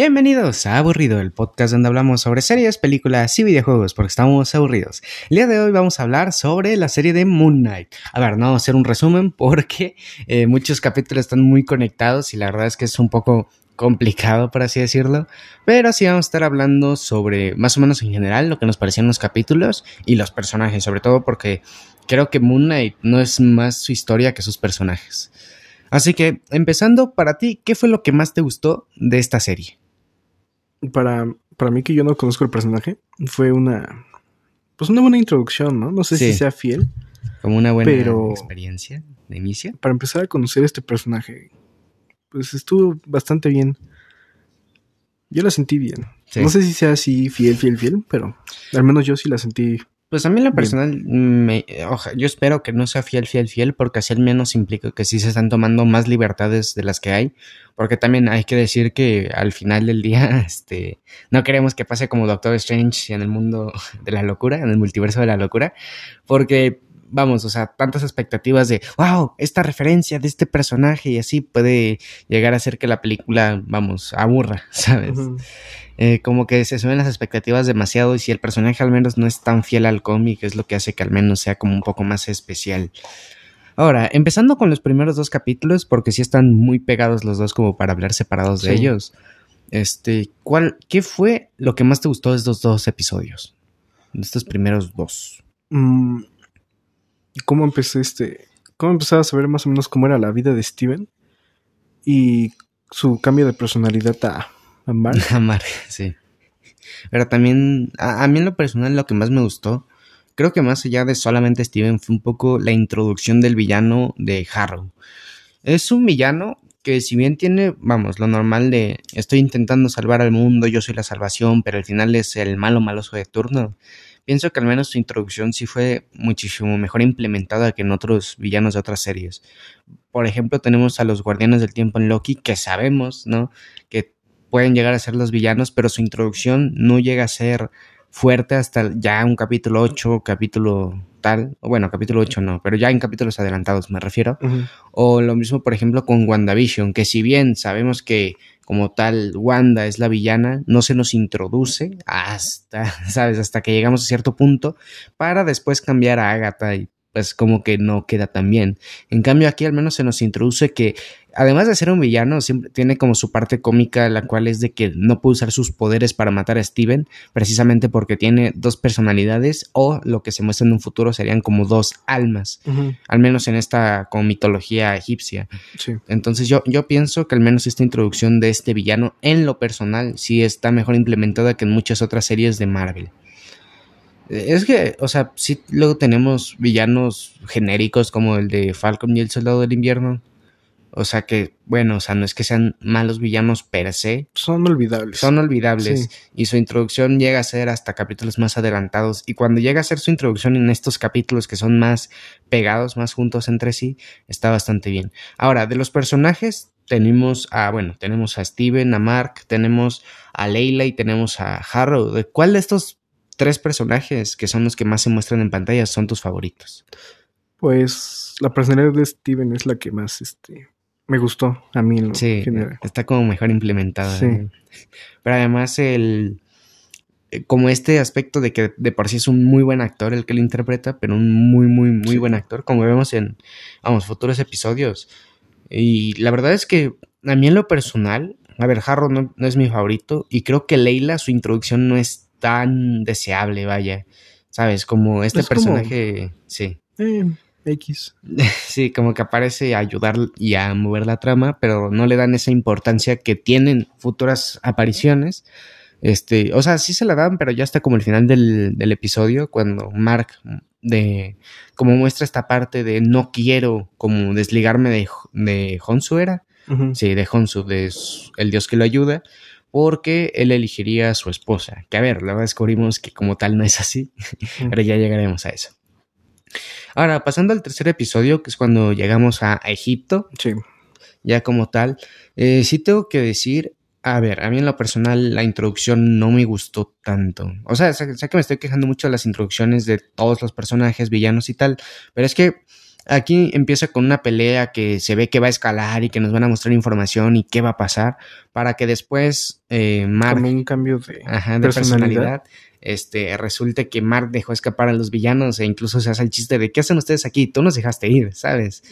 Bienvenidos a Aburrido, el podcast donde hablamos sobre series, películas y videojuegos porque estamos aburridos. El día de hoy vamos a hablar sobre la serie de Moon Knight. A ver, no vamos a hacer un resumen porque eh, muchos capítulos están muy conectados y la verdad es que es un poco complicado, por así decirlo. Pero sí vamos a estar hablando sobre más o menos en general lo que nos parecían los capítulos y los personajes, sobre todo porque creo que Moon Knight no es más su historia que sus personajes. Así que, empezando, para ti, ¿qué fue lo que más te gustó de esta serie? Para, para mí que yo no conozco el personaje, fue una pues una buena introducción, ¿no? No sé si sea fiel. Como una buena experiencia de inicio. Para empezar a conocer este personaje, pues estuvo bastante bien. Yo la sentí bien. No sé si sea así fiel, fiel, fiel, pero al menos yo sí la sentí pues a mí lo personal, me, yo espero que no sea fiel, fiel, fiel, porque así al menos implica que sí se están tomando más libertades de las que hay, porque también hay que decir que al final del día, este, no queremos que pase como Doctor Strange en el mundo de la locura, en el multiverso de la locura, porque vamos, o sea, tantas expectativas de, wow, esta referencia de este personaje y así puede llegar a hacer que la película, vamos, aburra, ¿sabes? Eh, como que se suben las expectativas demasiado y si el personaje al menos no es tan fiel al cómic es lo que hace que al menos sea como un poco más especial. Ahora, empezando con los primeros dos capítulos, porque sí están muy pegados los dos como para hablar separados de ellos. Este, ¿cuál, ¿qué fue lo que más te gustó de estos dos episodios? De estos primeros dos. Mm, ¿Cómo empecé este? ¿Cómo empezaba a saber más o menos cómo era la vida de Steven? Y su cambio de personalidad a a Mark. sí. Pero también, a, mí en lo personal, lo que más me gustó, creo que más allá de solamente Steven, fue un poco la introducción del villano de Harrow. Es un villano que si bien tiene, vamos, lo normal de estoy intentando salvar al mundo, yo soy la salvación, pero al final es el malo maloso de turno. Pienso que al menos su introducción sí fue muchísimo mejor implementada que en otros villanos de otras series. Por ejemplo, tenemos a los Guardianes del Tiempo en Loki, que sabemos, ¿no? Que pueden llegar a ser los villanos, pero su introducción no llega a ser fuerte hasta ya un capítulo 8, capítulo tal, o bueno, capítulo 8 no, pero ya en capítulos adelantados me refiero. O lo mismo, por ejemplo, con WandaVision, que si bien sabemos que como tal Wanda es la villana, no se nos introduce hasta, ¿sabes? Hasta que llegamos a cierto punto para después cambiar a Agatha y pues como que no queda tan bien. En cambio aquí al menos se nos introduce que además de ser un villano, siempre tiene como su parte cómica, la cual es de que no puede usar sus poderes para matar a Steven, precisamente porque tiene dos personalidades, o lo que se muestra en un futuro serían como dos almas, al menos en esta como mitología egipcia. Entonces yo, yo pienso que al menos esta introducción de este villano, en lo personal, sí está mejor implementada que en muchas otras series de Marvel. Es que, o sea, sí luego tenemos villanos genéricos como el de Falcon y el Soldado del Invierno, o sea que, bueno, o sea, no es que sean malos villanos per se. Son olvidables. Son olvidables. Y su introducción llega a ser hasta capítulos más adelantados. Y cuando llega a ser su introducción en estos capítulos que son más pegados, más juntos entre sí, está bastante bien. Ahora, de los personajes, tenemos a, bueno, tenemos a Steven, a Mark, tenemos a Leila y tenemos a Harrow. ¿De cuál de estos tres personajes que son los que más se muestran en pantalla son tus favoritos? Pues la personalidad de Steven es la que más, este, me gustó a mí en sí, Está como mejor implementada. Pero además el eh, como este aspecto de que de por sí es un muy buen actor el que lo interpreta, pero un muy, muy, muy buen actor, como vemos en, vamos, futuros episodios. Y la verdad es que a mí en lo personal, a ver, Harrow no, es mi favorito y creo que Leila, su introducción no es tan deseable, vaya. ¿Sabes? Como este personaje, sí. Eh, X. Sí, como que aparece a ayudar y a mover la trama, pero no le dan esa importancia que tienen futuras apariciones. Este, o sea, sí se la dan, pero ya hasta como el final del, episodio, cuando Mark de como muestra esta parte de no quiero como desligarme de, de Honsu era. Sí, de Honsu, de el dios que lo ayuda, porque él elegiría a su esposa. Que a ver, luego descubrimos que como tal no es así, pero ya llegaremos a eso. Ahora, pasando al tercer episodio, que es cuando llegamos a, Egipto. Sí. Ya como tal. Eh, sí tengo que decir, a ver, a mí en lo personal la introducción no me gustó tanto. O sea, sé, que me estoy quejando mucho de las introducciones de todos los personajes, villanos y tal, pero es que aquí empieza con una pelea que se ve que va a escalar y que nos van a mostrar información y qué va a pasar para que después eh, Mark... un cambio de, personalidad este, resulte que Mark dejó escapar a los villanos e incluso se hace el chiste de ¿qué hacen ustedes aquí? Tú nos dejaste ir, ¿sabes?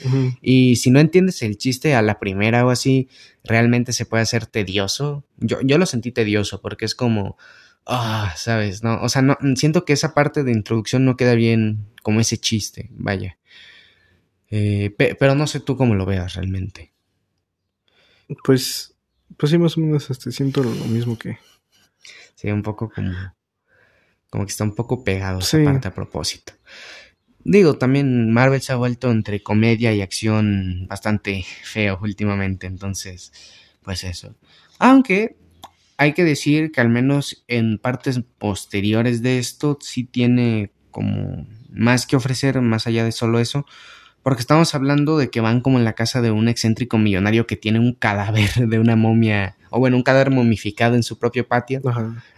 Y si no entiendes el chiste a la primera o así, realmente se puede hacer tedioso. Yo, yo lo sentí tedioso porque es como, ah, ¿sabes? No, o sea, no, siento que esa parte de introducción no queda bien como ese chiste, vaya. Eh, pero no sé tú cómo lo veas realmente. Pues, pues sí, más o menos este, siento lo mismo que... Sí, un poco como como que está un poco pegado esa parte a propósito. Digo, también Marvel se ha vuelto entre comedia y acción bastante feo últimamente, entonces, pues eso. Aunque hay que decir que al menos en partes posteriores de esto sí tiene como más que ofrecer más allá de solo eso, porque estamos hablando de que van como en la casa de un excéntrico millonario que tiene un cadáver de una momia o bueno, un cadáver momificado en su propio patio.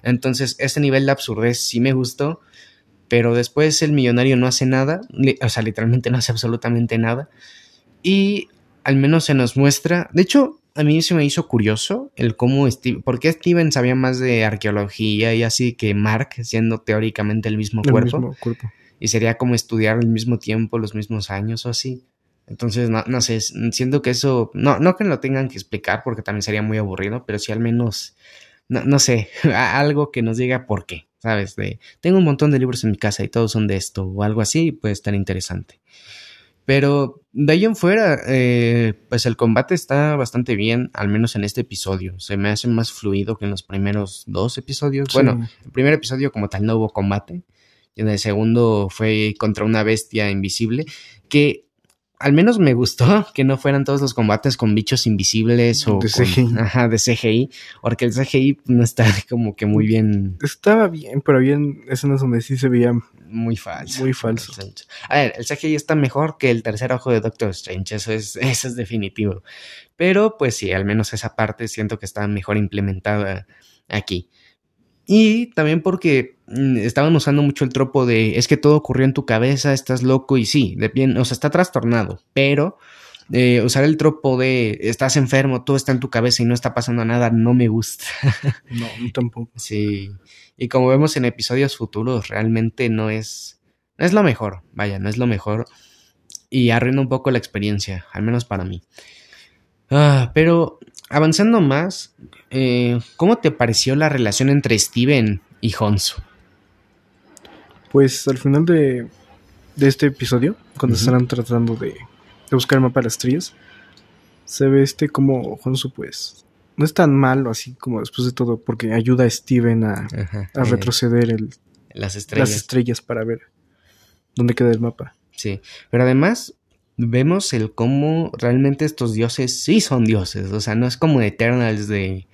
Entonces, ese nivel de absurdez sí me gustó, pero después el millonario no hace nada, o sea, literalmente no hace absolutamente nada. Y al menos se nos muestra, de hecho, a mí se me hizo curioso el cómo Steve, porque Steven sabía más de arqueología y así que Mark, siendo teóricamente el mismo, cuerpo, cuerpo. Y sería como estudiar al mismo tiempo, los mismos años o así. Entonces, no, no sé, siento que eso, no, no que lo tengan que explicar porque también sería muy aburrido, pero sí al menos, no, no sé, algo que nos diga por qué, ¿sabes? De, tengo un montón de libros en mi casa y todos son de esto o algo así, puede estar interesante. Pero de ahí en fuera, eh, pues el combate está bastante bien, al menos en este episodio. Se me hace más fluido que en los primeros dos episodios. Bueno, el primer episodio como tal no hubo combate. Y en el segundo fue contra una bestia invisible. Que al menos me gustó que no fueran todos los combates con bichos invisibles o de CGI. ajá, de CGI, porque el CGI no está como que muy bien. Estaba bien, pero había escenas donde sí se veía muy falso. Muy falso. A ver, el CGI está mejor que el tercer ojo de Doctor Strange, eso es, eso es definitivo. Pero pues sí, al menos esa parte siento que está mejor implementada aquí. Y también porque mm, estaban usando mucho el tropo de es que todo ocurrió en tu cabeza, estás loco y sí, de bien, o sea, está trastornado, pero eh, usar el tropo de estás enfermo, todo está en tu cabeza y no está pasando nada, no me gusta. no, tampoco. Sí, y como vemos en episodios futuros, realmente no es, no es lo mejor, vaya, no es lo mejor y arruina un poco la experiencia, al menos para mí. Ah, pero avanzando más, eh, ¿cómo te pareció la relación entre Steven y Honsu? Pues al final de, este episodio, cuando estarán tratando de, buscar el mapa de las estrellas, se ve este como Honsu pues no es tan malo así como después de todo, porque ayuda a Steven a, a retroceder el, las, estrellas. las estrellas para ver dónde queda el mapa. Sí, pero además vemos el cómo realmente estos dioses sí son dioses, o sea, no es como Eternals de,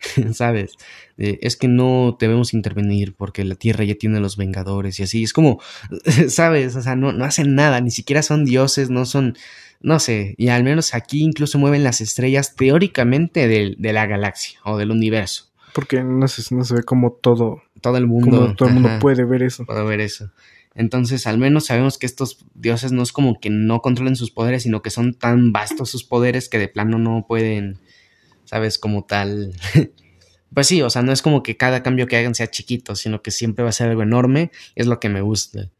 ¿sabes? es que no debemos intervenir porque la Tierra ya tiene los Vengadores y así, es como, ¿sabes? O sea, no, no hacen nada, ni siquiera son dioses, no son, no sé, y al menos aquí incluso mueven las estrellas teóricamente de, de la galaxia o del universo. Porque no se, no se ve como todo, todo el mundo, todo el mundo puede ver eso. Puede ver eso. Entonces, al menos sabemos que estos dioses no es como que no controlen sus poderes, sino que son tan vastos sus poderes que de plano no pueden, ¿sabes? Como tal. pues sí, o sea, no es como que cada cambio que hagan sea chiquito, sino que siempre va a ser algo enorme, es lo que me gusta.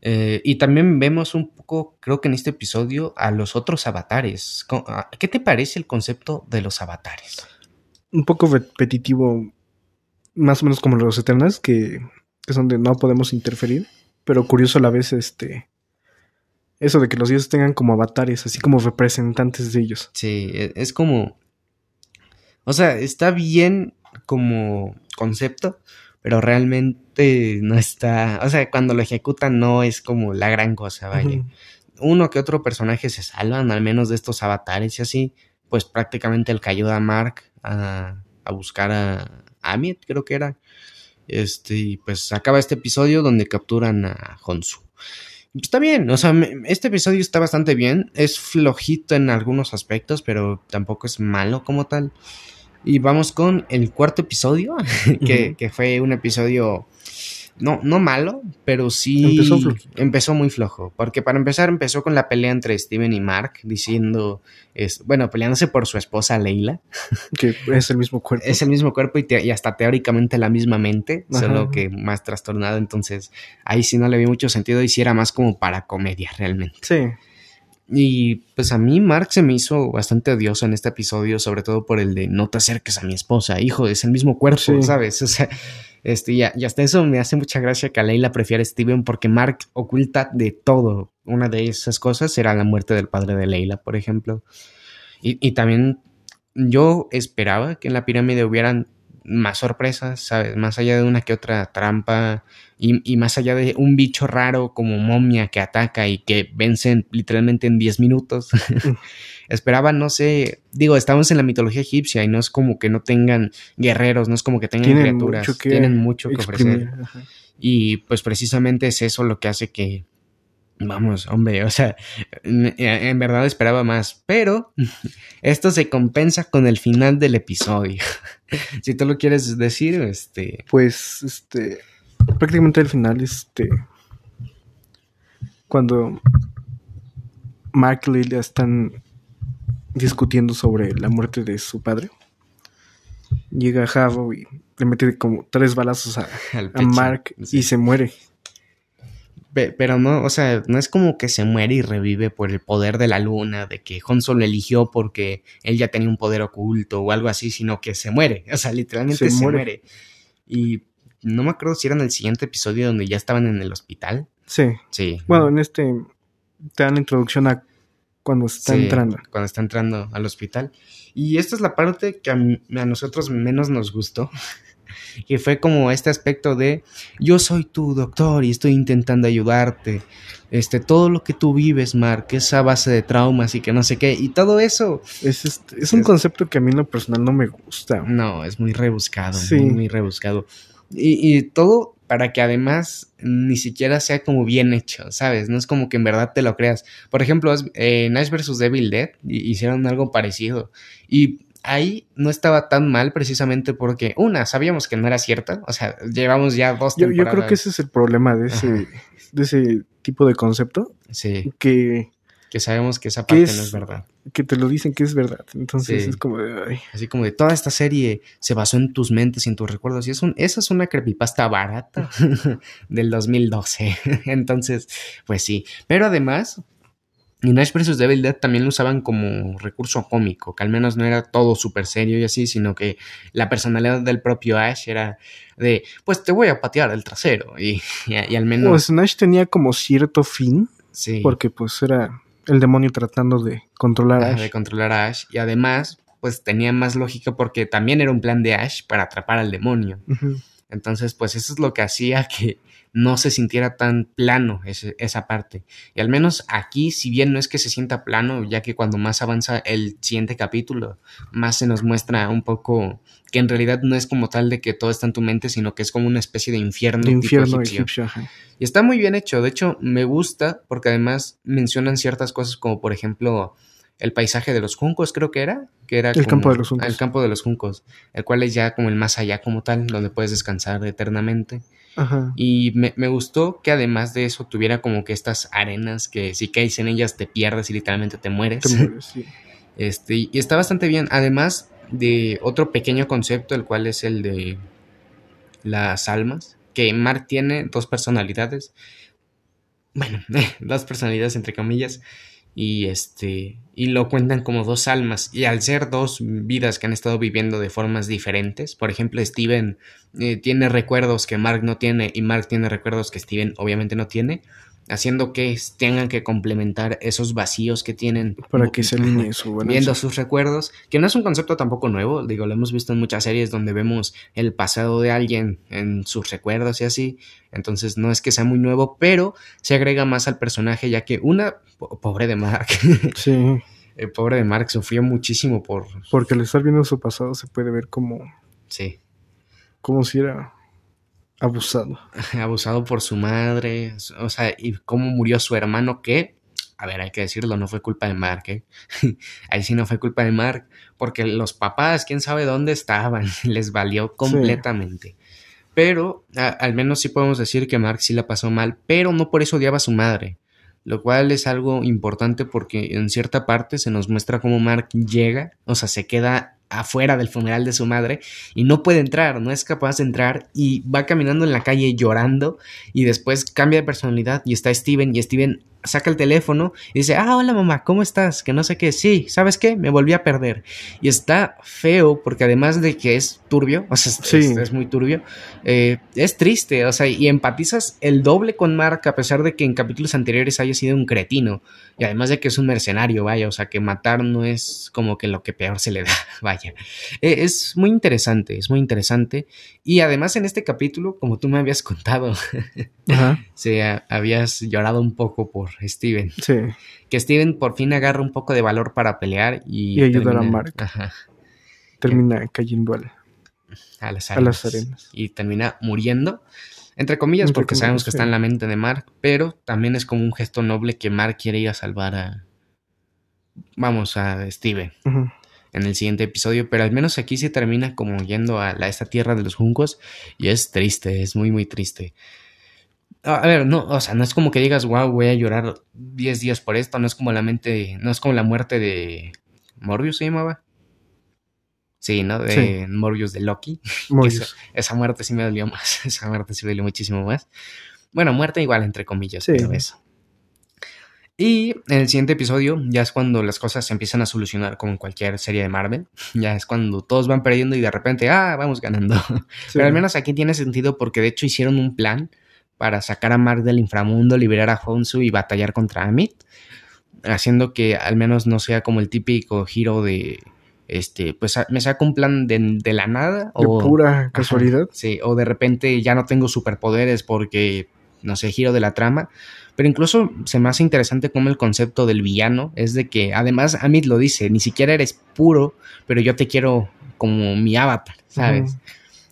Eh, y también vemos un poco, creo que en este episodio, a los otros avatares. Ah, ¿Qué te parece el concepto de los avatares? Un poco repetitivo, más o menos como los Eternals, que es donde no podemos interferir pero curioso a la vez este eso de que los dioses tengan como avatares, así como representantes de ellos. Sí, e, es como o sea, está bien como concepto, pero realmente no está, o sea, cuando lo ejecutan no es como la gran cosa, vaya. Uno que otro personaje se salvan, al menos de estos avatares y así, pues prácticamente el que ayuda a Mark a, a buscar a Amit, creo que era, este, y pues acaba este episodio donde capturan a Honsu. Está bien, o sea, este episodio está bastante bien. Es flojito en algunos aspectos, pero tampoco es malo como tal. Y vamos con el cuarto episodio, que, fue un episodio no, no malo, pero sí empezó, muy flojo. Porque para empezar empezó con la pelea entre Steven y Mark, diciendo, es, bueno, peleándose por su esposa Leila. Que es el mismo cuerpo. Es el mismo cuerpo y, hasta teóricamente la misma mente, solo que más trastornado. Entonces ahí sí no le vi mucho sentido y sí era más como para comedia realmente. Sí. Y pues a mí Mark se me hizo bastante odioso en este episodio, sobre todo por el de no te acerques a mi esposa, hijo, es el mismo cuerpo, ¿sabes? O sea, este, y, hasta eso me hace mucha gracia que a Leila prefiera a Steven porque Mark oculta de todo. Una de esas cosas era la muerte del padre de Leila, por ejemplo. Y, y también yo esperaba que en la pirámide hubieran más sorpresas, ¿sabes? Más allá de una que otra trampa y, más allá de un bicho raro como momia que ataca y que vence literalmente en 10 minutos. Esperaba, no sé, digo, estamos en la mitología egipcia y no es como que no tengan guerreros, no es como que tengan criaturas, tienen mucho que ofrecer. Y pues precisamente es eso lo que hace que, Vamos, hombre, o sea, en verdad esperaba más, pero esto se compensa con el final del episodio. si tú lo quieres decir, este... Pues, este, prácticamente el final, este, cuando Mark y Lilia están discutiendo sobre la muerte de su padre, llega Harrow y le mete como tres balazos a, Mark y se muere pero no, o sea, no es como que se muere y revive por el poder de la luna, de que Han Solo eligió porque él ya tenía un poder oculto o algo así, sino que se muere, o sea, literalmente se, muere. Y no me acuerdo si era en el siguiente episodio donde ya estaban en el hospital. Sí. Sí. Bueno, en este te dan la introducción a cuando está entrando. Cuando está entrando al hospital. Y esta es la parte que a, a nosotros menos nos gustó. que fue como este aspecto de yo soy tu doctor y estoy intentando ayudarte. Este, todo lo que tú vives, Mark, esa base de traumas y que no sé qué, y todo eso. Es, este, es un concepto que a mí en lo personal no me gusta. No, es muy rebuscado, muy, muy rebuscado. Y, y, todo para que además ni siquiera sea como bien hecho, ¿sabes? No es como que en verdad te lo creas. Por ejemplo, en Ash vs. Devil Dead hicieron algo parecido. Y ahí no estaba tan mal precisamente porque, una, sabíamos que no era cierta, o sea, llevamos ya dos temporadas. Yo, yo creo que ese es el problema de ese, de ese tipo de concepto. Sí. Que... Que sabemos que esa parte no es verdad. Que te lo dicen que es verdad. Entonces es como de... Así como de toda esta serie se basó en tus mentes y en tus recuerdos. Y es un, esa es una creepypasta barata del 2012. Entonces, pues sí. Pero además, y Nash vs. Devil Dead también lo usaban como recurso cómico, que al menos no era todo súper serio y así, sino que la personalidad del propio Ash era de, pues te voy a patear el trasero. Y, y, al menos... Pues Nash tenía como cierto fin. Sí. Porque pues era el demonio tratando de controlar a Ash. De controlar a Ash. Y además, pues tenía más lógica porque también era un plan de Ash para atrapar al demonio. Entonces, pues eso es lo que hacía que no se sintiera tan plano esa parte. Y al menos aquí, si bien no es que se sienta plano, ya que cuando más avanza el siguiente capítulo, más se nos muestra un poco que en realidad no es como tal de que todo está en tu mente, sino que es como una especie de infierno. De infierno egipcio. y está muy bien hecho. De hecho, me gusta porque además mencionan ciertas cosas como, por ejemplo, el paisaje de los juncos, creo que era. Que era el campo de los juncos. El campo de los juncos, el cual es ya como el más allá como tal, donde puedes descansar eternamente. Y me, gustó que además de eso tuviera como que estas arenas que si caes en ellas te pierdes y literalmente te mueres. Este, y está bastante bien. Además de otro pequeño concepto, el cual es el de las almas. Que Mark tiene dos personalidades. Bueno, dos personalidades entre comillas y este y lo cuentan como dos almas. Y al ser dos vidas que han estado viviendo de formas diferentes por ejemplo Steven eh, tiene recuerdos que Mark no tiene y Mark tiene recuerdos que Steven obviamente no tiene haciendo que tengan que complementar esos vacíos que tienen para que se alinee su viendo sus recuerdos que no es un concepto tampoco nuevo digo lo hemos visto en muchas series donde vemos el pasado de alguien en sus recuerdos y así entonces no es que sea muy nuevo pero se agrega más al personaje ya que una pobre de Mark sí. el pobre de Mark sufrió muchísimo por porque al estar viendo su pasado se puede ver como sí. como si era Abusado. Abusado por su madre. O sea, y cómo murió su hermano, que, a ver, hay que decirlo, no fue culpa de Mark. ¿eh? Ahí sí no fue culpa de Mark, porque los papás, quién sabe dónde estaban, les valió completamente. Pero al menos sí podemos decir que Mark sí la pasó mal, pero no por eso odiaba a su madre. Lo cual es algo importante porque en cierta parte se nos muestra cómo Mark llega, o sea, se queda afuera del funeral de su madre y no puede entrar, no es capaz de entrar y va caminando en la calle llorando y después cambia de personalidad y está Steven y Steven saca el teléfono y dice, ah, hola mamá, ¿cómo estás? Que no sé qué, sí, ¿sabes qué? Me volví a perder. Y está feo porque además de que es turbio, o sea, es, muy turbio, eh, es triste, o sea, y empatizas el doble con Mark a pesar de que en capítulos anteriores haya sido un cretino. Y además de que es un mercenario, vaya, o sea, que matar no es como que lo que peor se le da, vaya. Eh, es muy interesante, es muy interesante. Y además en este capítulo, como tú me habías contado, Ajá. se habías llorado un poco por Steven. Sí. Que Steven por fin agarra un poco de valor para pelear y, y ayudar a Mark. Termina cayendo a las, arenas, Y termina muriendo. Entre comillas, porque sabemos que está en la mente de Mark, pero también es como un gesto noble que Mark quiere ir a salvar a. Vamos, a Steven. En el siguiente episodio, pero al menos aquí se termina como yendo a esta tierra de los juncos y es triste, es muy, muy triste. A ver, no, o sea, no es como que digas, wow, voy a llorar 10 días por esto, no es como la mente, no es como la muerte de Morbius se llamaba. Sí, ¿no? De Morbius de Loki. Morbius. Esa, muerte sí me dolió más, esa muerte sí me dolió muchísimo más. Bueno, muerte igual, entre comillas, pero eso. Y en el siguiente episodio ya es cuando las cosas se empiezan a solucionar como en cualquier serie de Marvel. Ya es cuando todos van perdiendo y de repente, ah, vamos ganando. Pero al menos aquí tiene sentido porque de hecho hicieron un plan para sacar a Mark del inframundo, liberar a Honsu y batallar contra Amit, haciendo que al menos no sea como el típico giro de este, pues me saco un plan de, la nada. De o, pura casualidad. sí, o de repente ya no tengo superpoderes porque, no sé, giro de la trama. Pero incluso se me hace interesante como el concepto del villano es de que, además, Amit lo dice, ni siquiera eres puro, pero yo te quiero como mi avatar, ¿sabes?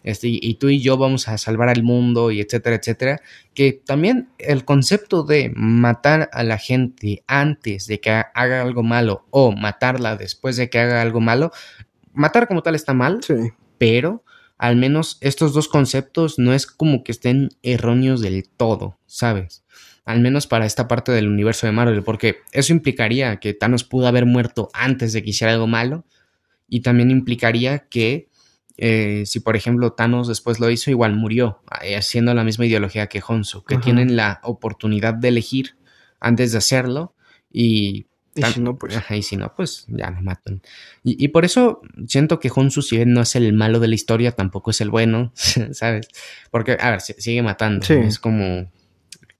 Este, y tú y yo vamos a salvar al mundo y etcétera, etcétera, que también el concepto de matar a la gente antes de que haga algo malo o matarla después de que haga algo malo, matar como tal está mal, pero al menos estos dos conceptos no es como que estén erróneos del todo, ¿sabes? Al menos para esta parte del universo de Marvel, porque eso implicaría que Thanos pudo haber muerto antes de que hiciera algo malo y también implicaría que eh, si por ejemplo Thanos después lo hizo, igual murió, eh, haciendo la misma ideología que Honsu, que tienen la oportunidad de elegir antes de hacerlo y... si no, pues... si no, pues ya me matan. Y, por eso siento que Honsu, si bien no es el malo de la historia, tampoco es el bueno, ¿sabes? Porque, a ver, sigue matando. Es como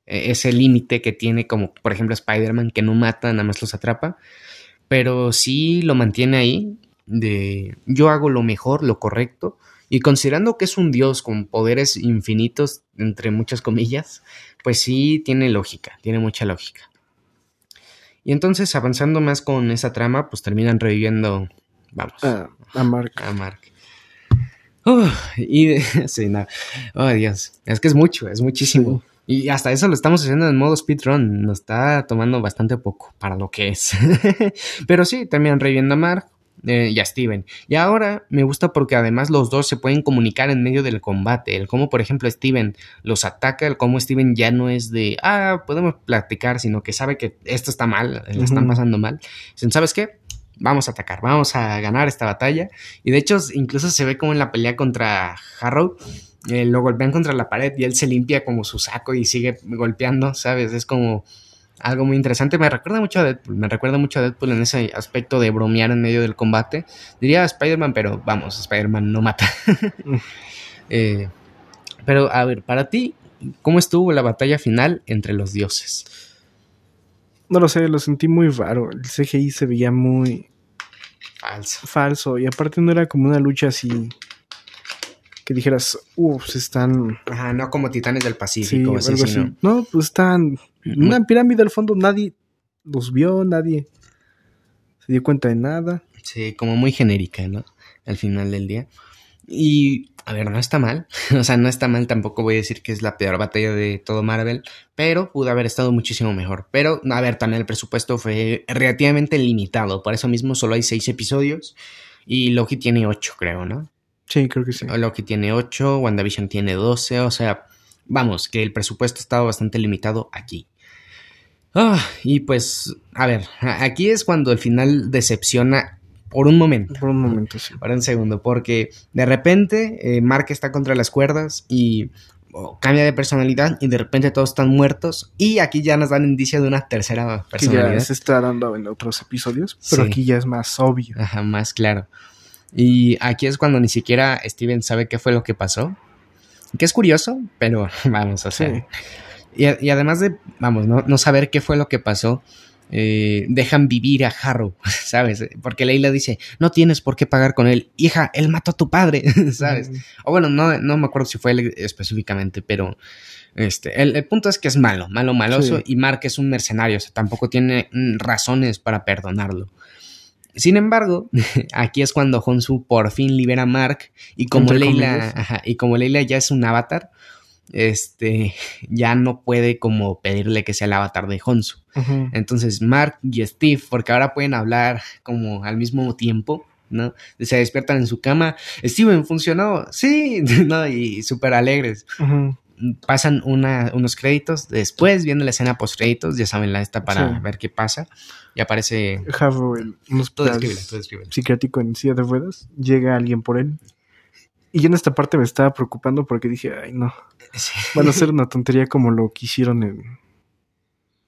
e, ese límite que tiene, como por ejemplo Spider-Man, que no mata, nada más los atrapa. Pero sí lo mantiene ahí de yo hago lo mejor, lo correcto, y considerando que es un dios con poderes infinitos, entre muchas comillas, pues sí tiene lógica, tiene mucha lógica. Y entonces, avanzando más con esa trama, pues terminan reviviendo, vamos, a Mark. A Mark. y sí, no. Oh, Dios. Es que es mucho, es muchísimo. Y hasta eso lo estamos haciendo en modo speedrun. Nos está tomando bastante poco para lo que es. Pero sí, terminan reviviendo a Mark. Eh, y a Steven. Y ahora me gusta porque además los dos se pueden comunicar en medio del combate. El cómo, por ejemplo, Steven los ataca, el cómo Steven ya no es de, ah, podemos platicar, sino que sabe que esto está mal, le están pasando mal. Dicen, ¿sabes qué? Vamos a atacar, vamos a ganar esta batalla. Y de hecho, incluso se ve como en la pelea contra Harrow. Eh, lo golpean contra la pared y él se limpia como su saco y sigue golpeando, ¿sabes? Es como algo muy interesante. Me recuerda mucho a Deadpool. Me recuerda mucho a Deadpool en ese aspecto de bromear en medio del combate. Diría Spider-Man, pero vamos, Spider-Man no mata. Eh, pero a ver, para ti, ¿cómo estuvo la batalla final entre los dioses? No lo sé, lo sentí muy raro. El CGI se veía muy falso. Falso. Y aparte no era como una lucha así que dijeras, uff, están. Ajá, no como Titanes del Pacífico, así, No, pues están una pirámide al fondo, nadie los vio, nadie se dio cuenta de nada. Sí, como muy genérica, ¿no? Al final del día. Y, a ver, no está mal. o sea, no está mal, tampoco voy a decir que es la peor batalla de todo Marvel, pero pudo haber estado muchísimo mejor. Pero, a ver, también el presupuesto fue relativamente limitado. Por eso mismo solo hay seis episodios y Loki tiene ocho, creo, ¿no? Sí, creo que sí. Loki tiene 8, WandaVision tiene 12, o sea, vamos, que el presupuesto estaba bastante limitado aquí. Ah, y pues, a ver, aquí es cuando el final decepciona por un momento. Por un momento, sí. Por un segundo, porque de repente eh, Mark está contra las cuerdas y oh, cambia de personalidad y de repente todos están muertos y aquí ya nos dan indicio de una tercera Que personalidad. ya se está dando en otros episodios, pero Sí. aquí ya es más obvio. Ajá, más claro. Y aquí es cuando ni siquiera Steven sabe qué fue lo que pasó. Que es curioso, pero vamos, sea. Sí. Y, y además de, vamos, no, no saber qué fue lo que pasó, eh, dejan vivir a Harrow, ¿sabes? Porque Leila dice, no tienes por qué pagar con él. Hija, él mató a tu padre, ¿sabes? O bueno, no, no me acuerdo si fue él específicamente, pero este, el, el punto es que es malo, malo, maloso, Sí. y Mark es un mercenario, o sea, tampoco tiene mm, razones para perdonarlo. Sin embargo, aquí es cuando Honsu por fin libera a Mark y como Leila, ajá, y como Leila ya es un avatar, este, ya no puede como pedirle que sea el avatar de Honsu. Ujú. Entonces Mark y Steve, porque ahora pueden hablar como al mismo tiempo, ¿no? Se despiertan en su cama. Steven, ¿funcionó? Sí, ¿no? Y súper alegres. Pasan una, unos créditos. Después viene la escena post créditos, ya saben, la esta para Sí. ver qué pasa. Y aparece... Harrow en un psiquiátrico en silla de ruedas, llega alguien por él. Y yo en esta parte me estaba preocupando porque dije, ay no, Sí. van a hacer una tontería como lo que hicieron en,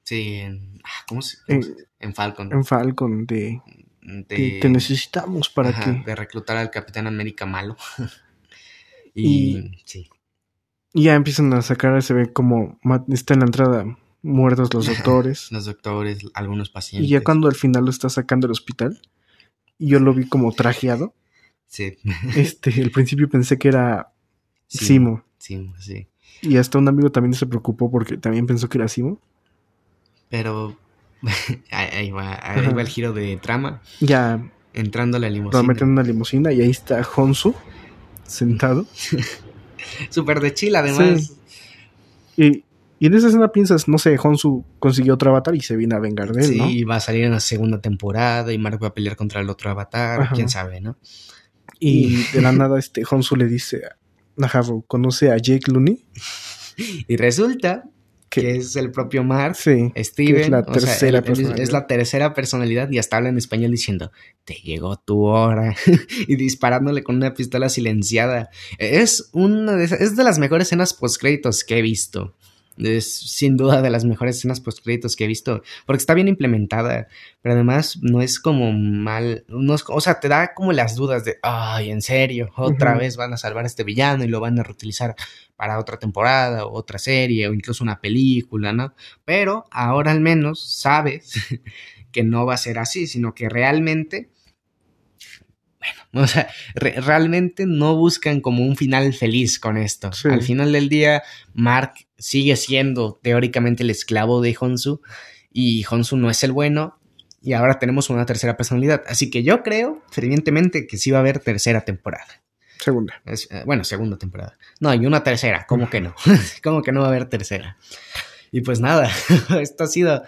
Sí, en... ah, ¿Cómo se...? en, En Falcon. en Falcon de, de, que te necesitamos para ajá, que... de reclutar al Capitán América malo. y, Y- sí. Y ya empiezan a sacar, se ve como está en la entrada muertos los doctores. Los doctores, algunos pacientes. y ya cuando al final lo está sacando del hospital, y yo lo vi como trajeado. Sí. Este, al principio pensé que era Sí. Simo. Sí, sí. Y hasta un amigo también se preocupó porque también pensó que era Simo. Pero ahí, va, ahí va el giro de trama. Ya Entrando a la lo limusina. meten en una limusina y ahí está Honsu sentado. Súper de chill, además. Sí. Y, y en esa escena piensas, no sé, Honsu consiguió otro avatar y se viene a vengar de él, Sí, ¿no? y va a salir en la segunda temporada y Mark va a pelear contra el otro avatar, Ajá. quién sabe, ¿no? Y de la nada este Honsu le dice a Harrow, ¿conoce a Jake Looney? Y resulta Que- que es el propio Mark, Sí. Steven, es la o sea, tercera él- él es- es personalidad. la tercera personalidad y hasta habla en español diciendo, te llegó tu hora, y disparándole con una pistola silenciada. Es una de es de las mejores escenas post créditos que he visto. Es sin duda de las mejores escenas post créditos que he visto, porque está bien implementada, pero además no es como mal, no es- o sea, te da como las dudas de, ay, en serio, otra vez van a salvar a este villano y lo van a reutilizar para otra temporada o otra serie o incluso una película, ¿no? Pero ahora al menos sabes que no va a ser así, sino que realmente, bueno, o sea, re- realmente no buscan como un final feliz con esto. Sí. Al final del día, Mark sigue siendo teóricamente el esclavo de Honsu y Honsu no es el bueno. Y ahora tenemos una tercera personalidad. Así que yo creo fervientemente que sí va a haber tercera temporada. Segunda. Es, eh, bueno, segunda temporada. No, y una tercera, ¿cómo que no? ¿Cómo que no va a haber tercera? Y pues nada, esto ha sido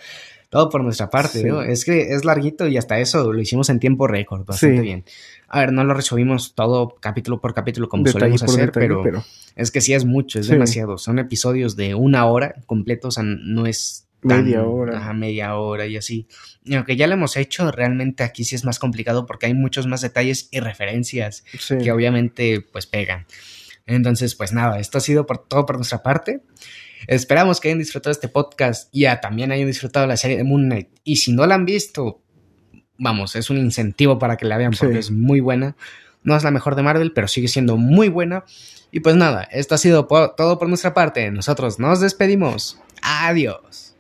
todo por nuestra parte, Sí. ¿no? Es que es larguito y hasta eso lo hicimos en tiempo récord, bastante Sí. bien. A ver, no lo resumimos todo capítulo por capítulo como Detalle solemos hacer, detalle, pero, pero es que sí es mucho, es Sí. demasiado. Son episodios de una hora completos, o sea, no es tan- Media hora. Ajá, media hora y así. Y aunque ya lo hemos hecho, realmente aquí sí es más complicado porque hay muchos más detalles y referencias sí. que obviamente pues pegan. Entonces, pues nada, esto ha sido por todo por nuestra parte. Esperamos que hayan disfrutado este podcast y ya también hayan disfrutado la serie de Moon Knight. Y si no la han visto, vamos, es un incentivo para que la vean porque Sí. es muy buena. No es la mejor de Marvel, pero sigue siendo muy buena. Y pues nada, esto ha sido todo por nuestra parte. Nosotros nos despedimos. Adiós.